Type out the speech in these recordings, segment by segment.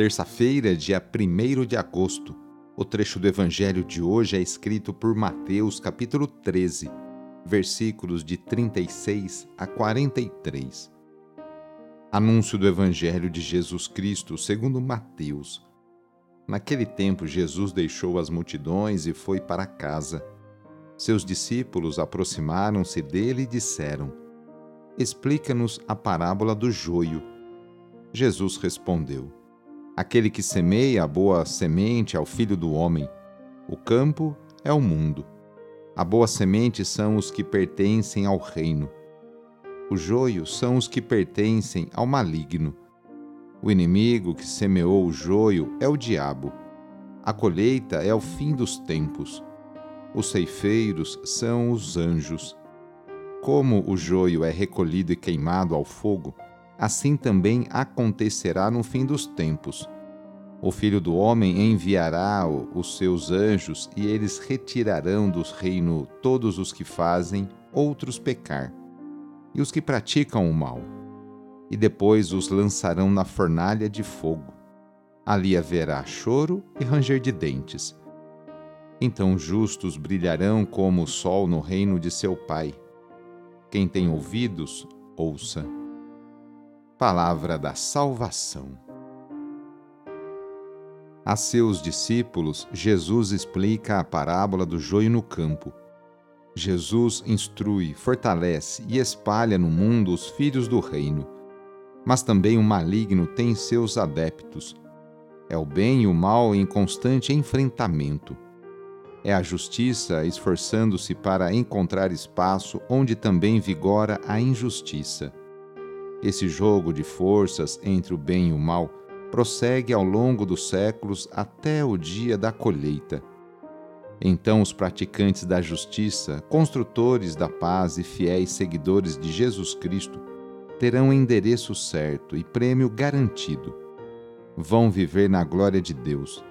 terça-feira, dia 1 de agosto. O trecho do evangelho de hoje é escrito por Mateus, capítulo 13, versículos de 36 a 43. Anúncio do evangelho de Jesus Cristo, segundo Mateus. Naquele tempo, Jesus deixou as multidões e foi para casa. Seus discípulos aproximaram-se dele e disseram: Explica-nos a parábola do joio. Jesus respondeu: Aquele que semeia a boa semente é o filho do homem. O campo é o mundo. A boa semente são os que pertencem ao reino. O joio são os que pertencem ao maligno. O inimigo que semeou o joio é o diabo. A colheita é o fim dos tempos. Os ceifeiros são os anjos. Como o joio é recolhido e queimado ao fogo, assim também acontecerá no fim dos tempos. O Filho do Homem enviará os seus anjos e eles retirarão do reino todos os que fazem outros pecar e os que praticam o mal, e depois os lançarão na fornalha de fogo. Ali haverá choro e ranger de dentes. Então os justos brilharão como o sol no reino de seu Pai. Quem tem ouvidos, ouça. Palavra da Salvação. A seus discípulos, Jesus explica a parábola do joio no campo. Jesus instrui, fortalece e espalha no mundo os filhos do reino. Mas também o maligno tem seus adeptos. É o bem e o mal em constante enfrentamento. É a justiça esforçando-se para encontrar espaço onde também vigora a injustiça. Esse jogo de forças entre o bem e o mal prossegue ao longo dos séculos até o dia da colheita. Então, os praticantes da justiça, construtores da paz e fiéis seguidores de Jesus Cristo terão endereço certo e prêmio garantido. Vão viver na glória de Deus.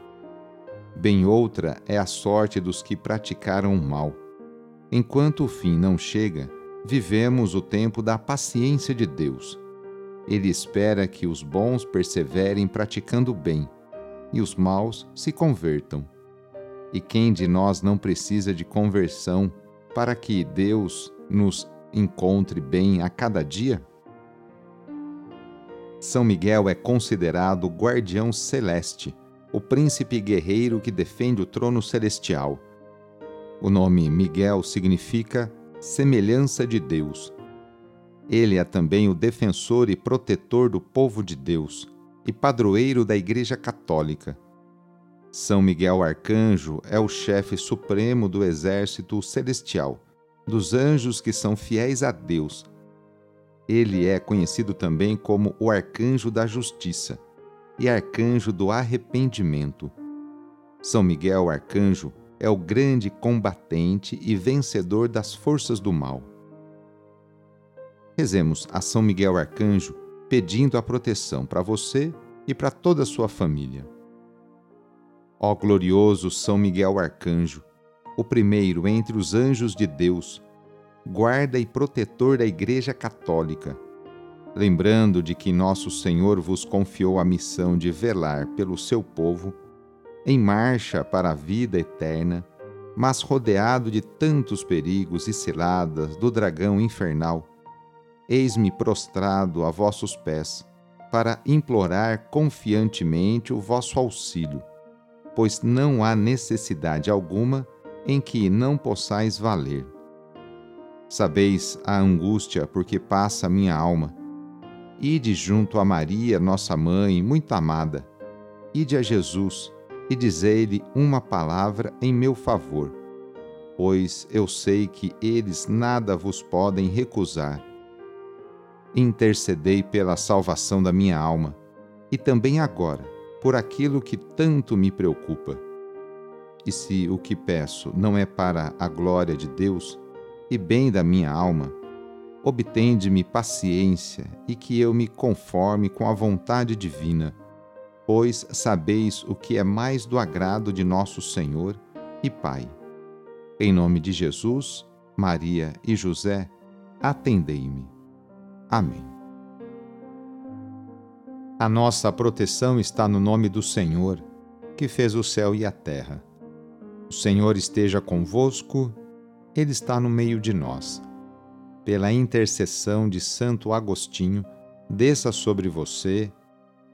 Bem outra é a sorte dos que praticaram o mal. Enquanto o fim não chega, vivemos o tempo da paciência de Deus. Ele espera que os bons perseverem praticando o bem e os maus se convertam. E quem de nós não precisa de conversão para que Deus nos encontre bem a cada dia? São Miguel é considerado o guardião celeste, o príncipe guerreiro que defende o trono celestial. O nome Miguel significa semelhança de Deus. Ele é também o defensor e protetor do povo de Deus e padroeiro da Igreja Católica. São Miguel Arcanjo é o chefe supremo do exército celestial, dos anjos que são fiéis a Deus. Ele é conhecido também como o Arcanjo da Justiça e Arcanjo do Arrependimento. São Miguel Arcanjo é o grande combatente e vencedor das forças do mal. Rezemos a São Miguel Arcanjo pedindo a proteção para você e para toda a sua família. Ó glorioso São Miguel Arcanjo, o primeiro entre os anjos de Deus, guarda e protetor da Igreja Católica, lembrando de que nosso Senhor vos confiou a missão de velar pelo seu povo, em marcha para a vida eterna, mas rodeado de tantos perigos e ciladas do dragão infernal, eis-me prostrado a vossos pés, para implorar confiantemente o vosso auxílio, pois não há necessidade alguma em que não possais valer. Sabeis a angústia porque passa a minha alma. Ide junto a Maria, nossa mãe, muito amada. Ide a Jesus e dizei-lhe uma palavra em meu favor, pois eu sei que eles nada vos podem recusar. Intercedei pela salvação da minha alma, e também agora, por aquilo que tanto me preocupa. E se o que peço não é para a glória de Deus e bem da minha alma, obtende-me paciência e que eu me conforme com a vontade divina pois sabeis o que é mais do agrado de nosso Senhor e Pai. Em nome de Jesus, Maria e José, atendei-me. Amém. A nossa proteção está no nome do Senhor, que fez o céu e a terra. O Senhor esteja convosco, Ele está no meio de nós. Pela intercessão de Santo Agostinho, desça sobre você,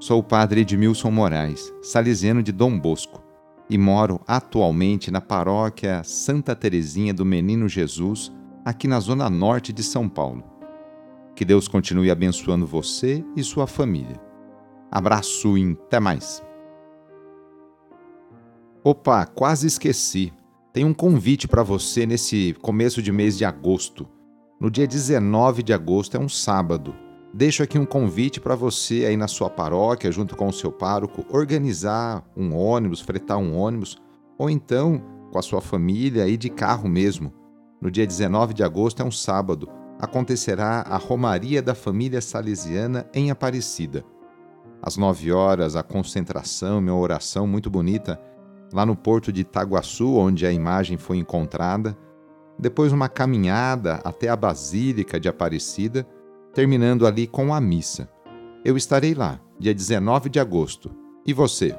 Sou o padre Edmilson Moraes, salesiano de Dom Bosco, e moro atualmente na paróquia Santa Terezinha do Menino Jesus, aqui na zona norte de São Paulo. Que Deus continue abençoando você e sua família. Abraço e até mais. Opa, quase esqueci. Tem um convite para você nesse começo de mês de agosto. No dia 19 de agosto é um sábado Deixo aqui um convite para você aí na sua paróquia, junto com o seu pároco, organizar um ônibus, fretar um ônibus, ou então com a sua família e de carro mesmo. No dia 19 de agosto é um sábado. Acontecerá a Romaria da Família Salesiana em Aparecida. Às 9 horas, a concentração, uma oração muito bonita, lá no porto de Itaguaçu, onde a imagem foi encontrada. Depois, uma caminhada até a Basílica de Aparecida terminando ali com a missa. Eu estarei lá, dia 19 de agosto. E você?